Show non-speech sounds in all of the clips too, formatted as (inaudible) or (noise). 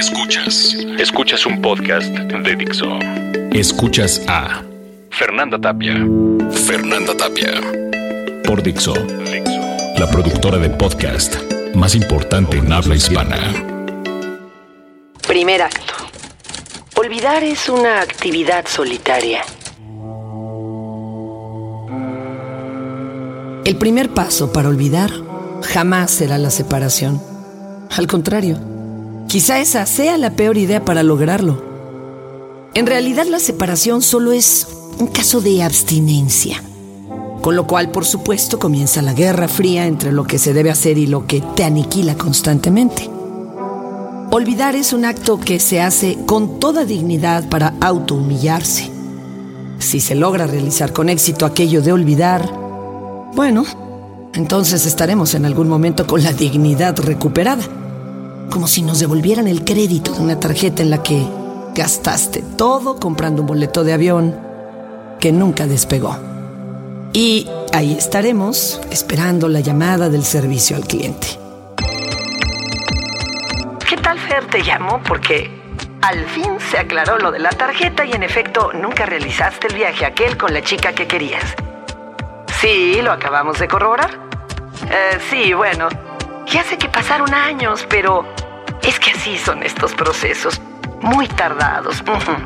Escuchas. Escuchas un podcast de Dixo. Escuchas a Fernanda Tapia. Fernanda Tapia. Por Dixo. La productora de podcast más importante en habla hispana. Primer acto. Olvidar es una actividad solitaria. El primer paso para olvidar jamás será la separación. Al contrario, quizá esa sea la peor idea para lograrlo. En realidad la separación solo es un caso de abstinencia. Con lo cual, por supuesto, comienza la guerra fría entre lo que se debe hacer y lo que te aniquila constantemente. Olvidar es un acto que se hace con toda dignidad para autohumillarse. Si se logra realizar con éxito aquello de olvidar, bueno, entonces estaremos en algún momento con la dignidad recuperada. Como si nos devolvieran el crédito de una tarjeta en la que gastaste todo comprando un boleto de avión que nunca despegó. Y ahí estaremos esperando la llamada del servicio al cliente. ¿Qué tal, Fer? Te llamo porque al fin se aclaró lo de la tarjeta y en efecto nunca realizaste el viaje aquel con la chica que querías. Sí, lo acabamos de corroborar. Eh, sí, bueno, ya sé que pasaron años, pero es que así son estos procesos. Muy tardados.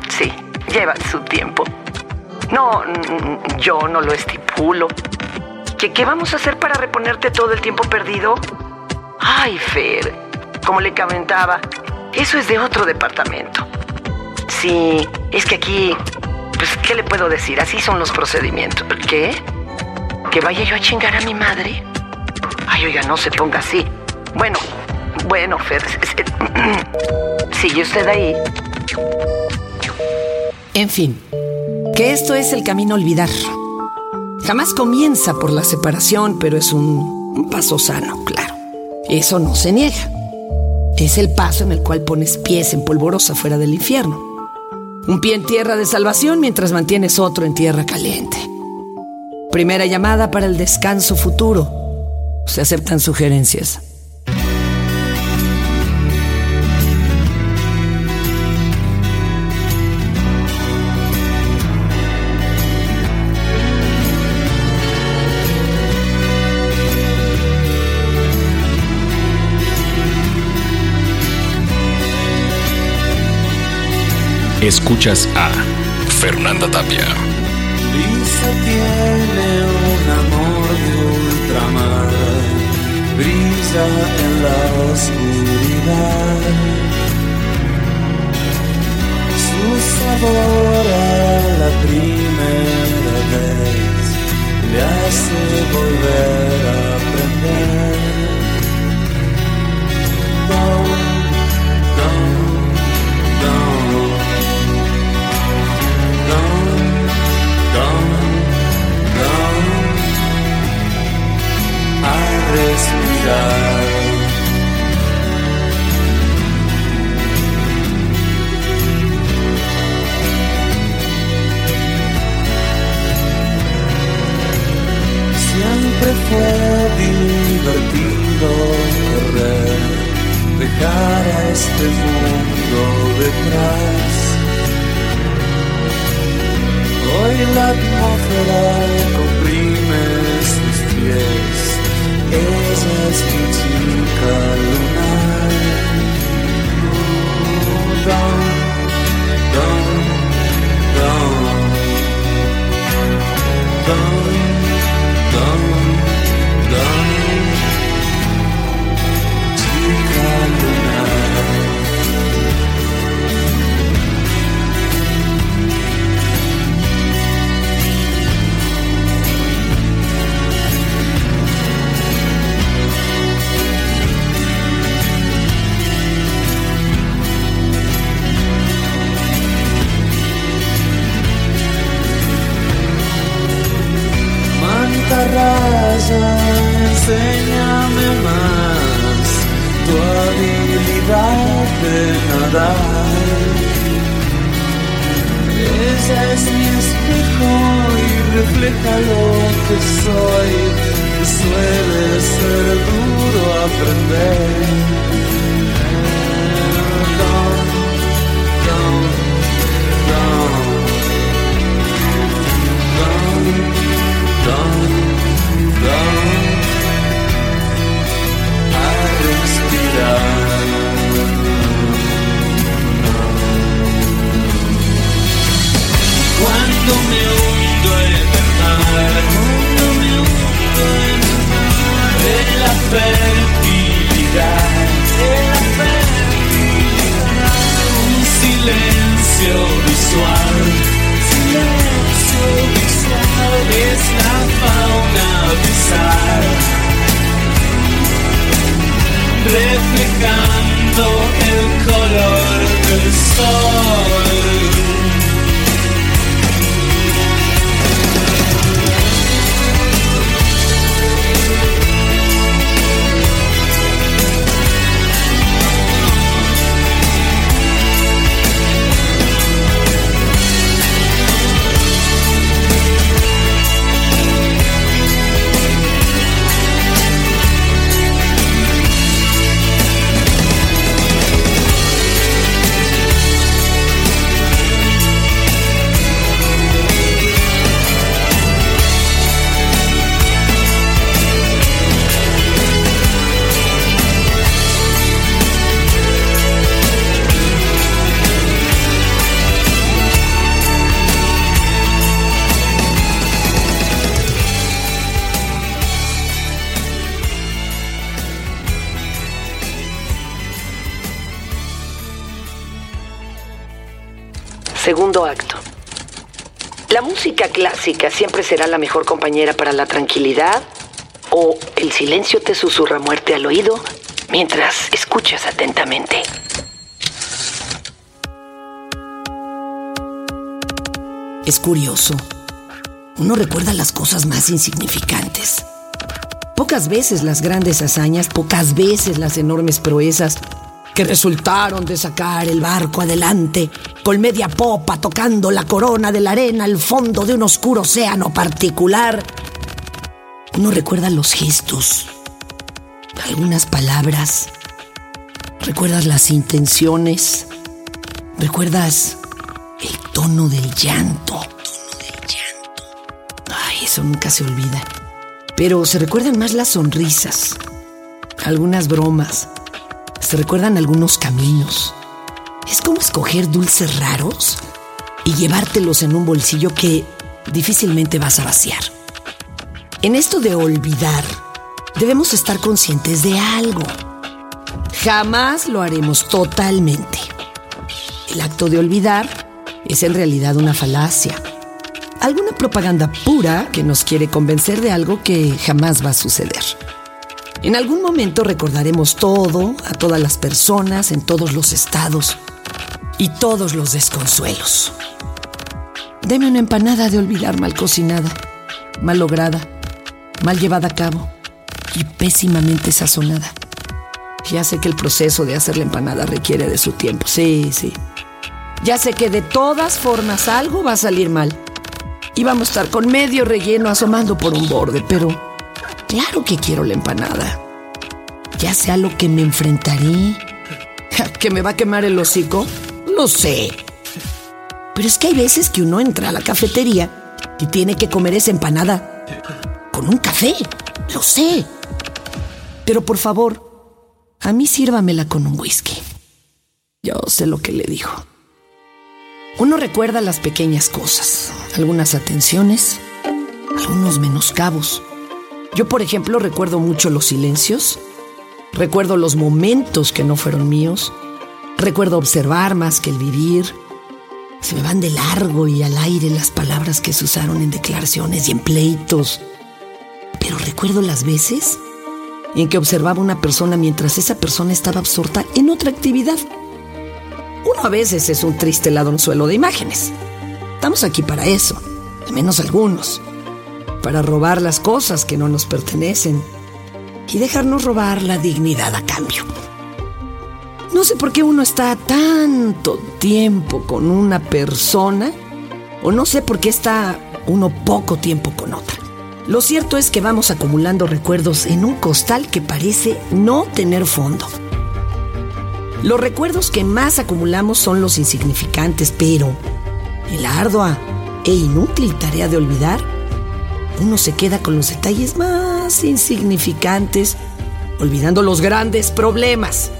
Sí, llevan su tiempo. No, mm, yo no lo estipulo. ¿Qué, ¿Qué vamos a hacer para reponerte todo el tiempo perdido? Ay, Fer, como le comentaba, eso es de otro departamento. Sí, es que aquí, pues, ¿qué le puedo decir? Así son los procedimientos. ¿Qué? ¿Que vaya yo a chingar a mi madre? Ay, oiga, no se ponga así. Bueno, bueno, Fer, (clears throat) sigue usted ahí. En fin, que esto es el camino a olvidar. Jamás comienza por la separación, pero es un, un paso sano, claro. Eso no se niega. Es el paso en el cual pones pies en polvorosa fuera del infierno. Un pie en tierra de salvación mientras mantienes otro en tierra caliente. Primera llamada para el descanso futuro. Se aceptan sugerencias. Escuchas a Fernanda Tapia. Lisa tiene un amor de ultramar, brilla en la oscuridad. Su sabor a la primera vez le hace volver Siempre fue divertido correr, dejar a este mundo detrás. Hoy la atmósfera comprime sus pies. Vezes critica lunar Dom, dom, dom Dom Segundo acto. La música clásica siempre será la mejor compañera para la tranquilidad o el silencio te susurra muerte al oído mientras escuchas atentamente. Es curioso. Uno recuerda las cosas más insignificantes. Pocas veces las grandes hazañas, pocas veces las enormes proezas, que resultaron de sacar el barco adelante, con media popa tocando la corona de la arena al fondo de un oscuro océano particular. Uno recuerda los gestos, algunas palabras, recuerdas las intenciones, recuerdas el tono del llanto. Ay, eso nunca se olvida. Pero se recuerdan más las sonrisas, algunas bromas, se recuerdan algunos caminos. Es como escoger dulces raros y llevártelos en un bolsillo que difícilmente vas a vaciar. En esto de olvidar, debemos estar conscientes de algo. Jamás lo haremos totalmente. El acto de olvidar es en realidad una falacia. Alguna propaganda pura que nos quiere convencer de algo que jamás va a suceder. En algún momento recordaremos todo, a todas las personas, en todos los estados y todos los desconsuelos. Deme una empanada de olvidar mal cocinada, mal lograda, mal llevada a cabo y pésimamente sazonada. Ya sé que el proceso de hacer la empanada requiere de su tiempo, sí, sí. Ya sé que de todas formas algo va a salir mal. Y vamos a estar con medio relleno asomando por un borde, pero Claro que quiero la empanada. Ya sea lo que me enfrentaré. ¿Que me va a quemar el hocico? No sé. Pero es que hay veces que uno entra a la cafetería y tiene que comer esa empanada con un café. Lo sé. Pero por favor, a mí sírvamela con un whisky. Yo sé lo que le dijo. Uno recuerda las pequeñas cosas, algunas atenciones, algunos menoscabos yo, por ejemplo, recuerdo mucho los silencios, recuerdo los momentos que no fueron míos, recuerdo observar más que el vivir. Se me van de largo y al aire las palabras que se usaron en declaraciones y en pleitos. Pero recuerdo las veces en que observaba una persona mientras esa persona estaba absorta en otra actividad. Uno a veces es un triste ladronzuelo de imágenes. Estamos aquí para eso, al menos algunos para robar las cosas que no nos pertenecen y dejarnos robar la dignidad a cambio. No sé por qué uno está tanto tiempo con una persona o no sé por qué está uno poco tiempo con otra. Lo cierto es que vamos acumulando recuerdos en un costal que parece no tener fondo. Los recuerdos que más acumulamos son los insignificantes, pero en la ardua e inútil tarea de olvidar, uno se queda con los detalles más insignificantes, olvidando los grandes problemas.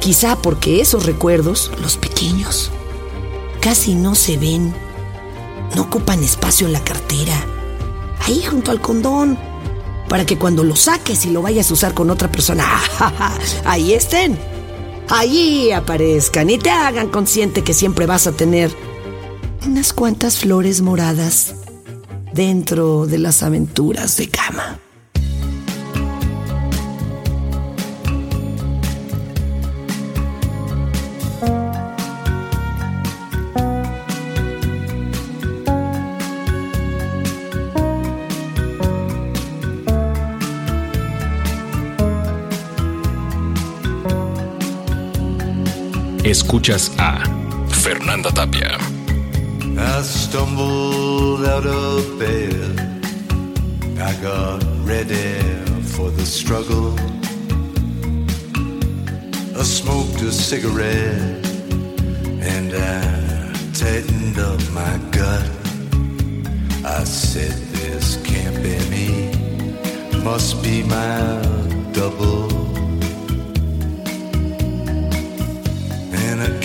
Quizá porque esos recuerdos, los pequeños, casi no se ven, no ocupan espacio en la cartera, ahí junto al condón, para que cuando lo saques y lo vayas a usar con otra persona, (laughs) ahí estén, ahí aparezcan y te hagan consciente que siempre vas a tener unas cuantas flores moradas dentro de las aventuras de cama. Escuchas a Fernanda Tapia I stumbled out of bed. I got ready for the struggle. I smoked a cigarette and I tightened up my gut. I said, This can't be me, must be my double. And I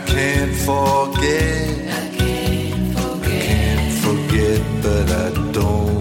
I can't forget. I can't forget, but I don't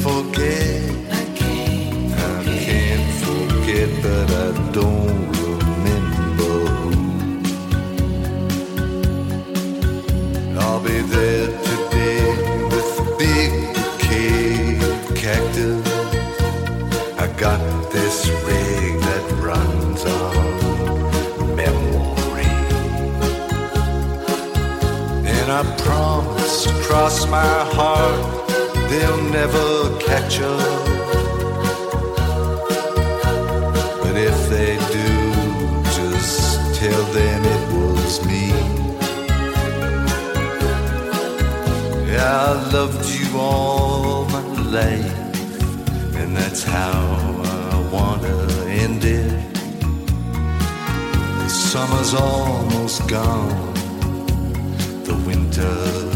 can't forget. I can't forget, but I don't remember who. I'll be there today with a big bouquet of cactus. I got this rig that runs on memory. And I promise, cross my heart, they'll never catch up. But if they do, just tell them it was me. I loved you all my life, and that's how I wanna end it. The summer's almost gone, the winter's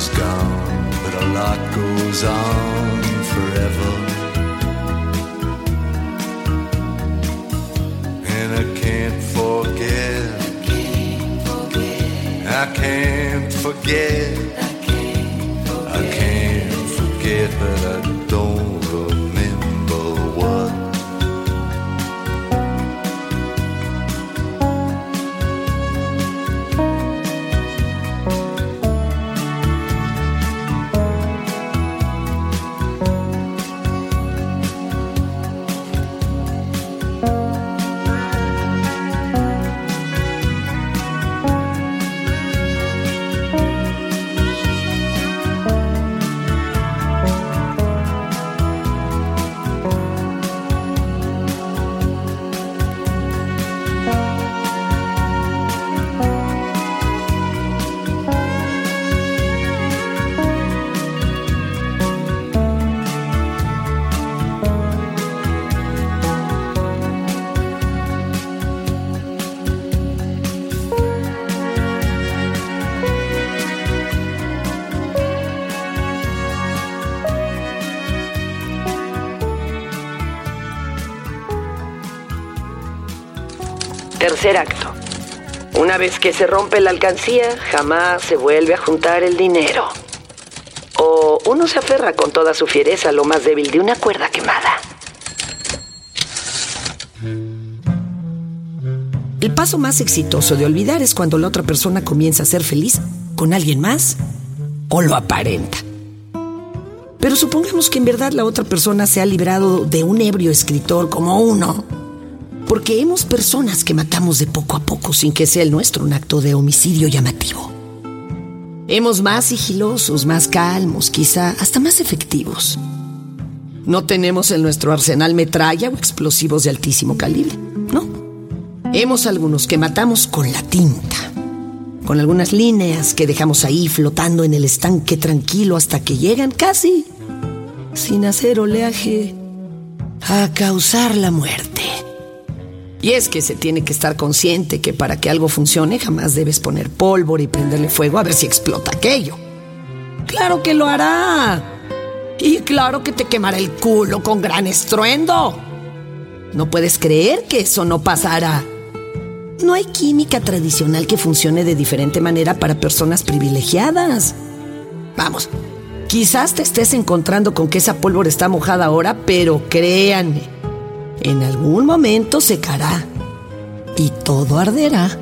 summer's gone, but a lot goes on forever. And I can't forget. I can't forget. I can't forget, but I don't Tercer acto. Una vez que se rompe la alcancía, jamás se vuelve a juntar el dinero. O uno se aferra con toda su fiereza a lo más débil de una cuerda quemada. El paso más exitoso de olvidar es cuando la otra persona comienza a ser feliz con alguien más o lo aparenta. Pero supongamos que en verdad la otra persona se ha librado de un ebrio escritor como uno. Porque hemos personas que matamos de poco a poco sin que sea el nuestro un acto de homicidio llamativo. Hemos más sigilosos, más calmos, quizá hasta más efectivos. No tenemos en nuestro arsenal metralla o explosivos de altísimo calibre, ¿no? Hemos algunos que matamos con la tinta, con algunas líneas que dejamos ahí flotando en el estanque tranquilo hasta que llegan casi, sin hacer oleaje, a causar la muerte. Y es que se tiene que estar consciente que para que algo funcione jamás debes poner pólvora y prenderle fuego a ver si explota aquello. Claro que lo hará. Y claro que te quemará el culo con gran estruendo. No puedes creer que eso no pasará. No hay química tradicional que funcione de diferente manera para personas privilegiadas. Vamos, quizás te estés encontrando con que esa pólvora está mojada ahora, pero créanme, en algún momento secará y todo arderá.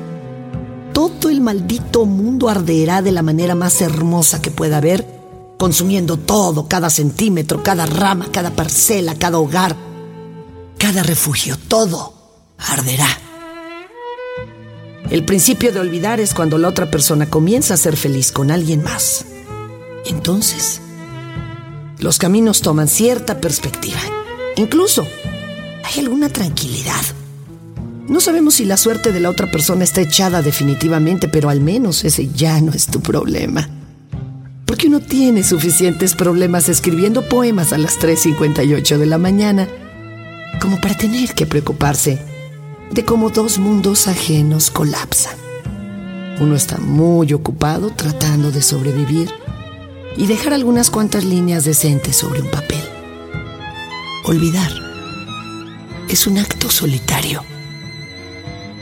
Todo el maldito mundo arderá de la manera más hermosa que pueda haber, consumiendo todo, cada centímetro, cada rama, cada parcela, cada hogar, cada refugio, todo arderá. El principio de olvidar es cuando la otra persona comienza a ser feliz con alguien más. Entonces, los caminos toman cierta perspectiva. Incluso hay alguna tranquilidad. No sabemos si la suerte de la otra persona está echada definitivamente, pero al menos ese ya no es tu problema. Porque uno tiene suficientes problemas escribiendo poemas a las 3.58 de la mañana como para tener que preocuparse de cómo dos mundos ajenos colapsan. Uno está muy ocupado tratando de sobrevivir y dejar algunas cuantas líneas decentes sobre un papel. Olvidar es un acto solitario.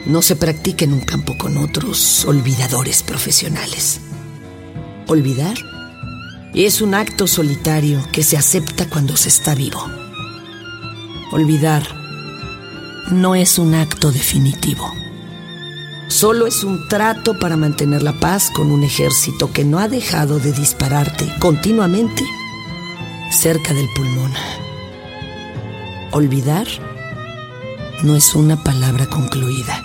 No se practica en un campo con otros olvidadores profesionales. Olvidar es un acto solitario que se acepta cuando se está vivo. Olvidar no es un acto definitivo. Solo es un trato para mantener la paz con un ejército que no ha dejado de dispararte continuamente cerca del pulmón. Olvidar no es una palabra concluida,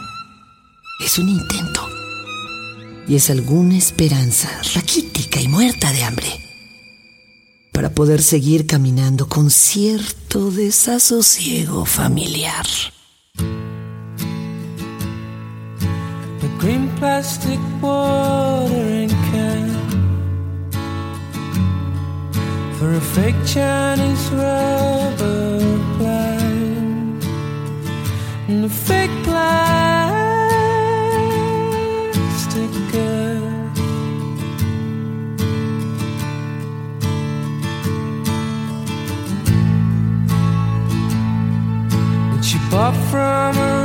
es un intento y es alguna esperanza raquítica y muerta de hambre para poder seguir caminando con cierto desasosiego familiar. green plastic watering can for a fake plastic girl. That she bought from a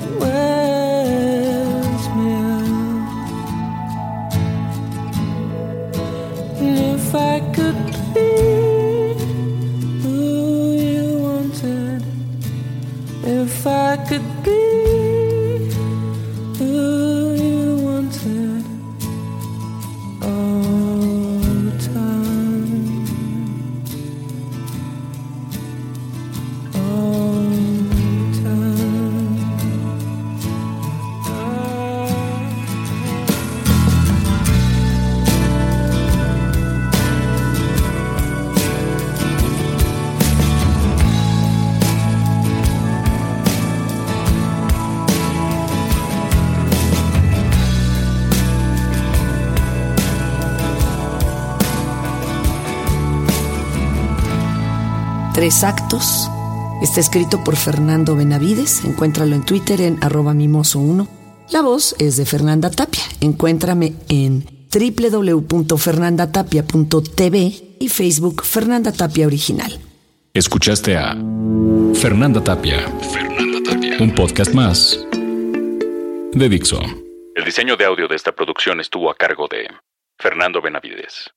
with Tres actos. Está escrito por Fernando Benavides. Encuéntralo en Twitter en arroba mimoso1. La voz es de Fernanda Tapia. Encuéntrame en www.fernandatapia.tv y Facebook Fernanda Tapia Original. Escuchaste a Fernanda Tapia. Fernanda Tapia. Un podcast más de Dixo. El diseño de audio de esta producción estuvo a cargo de Fernando Benavides.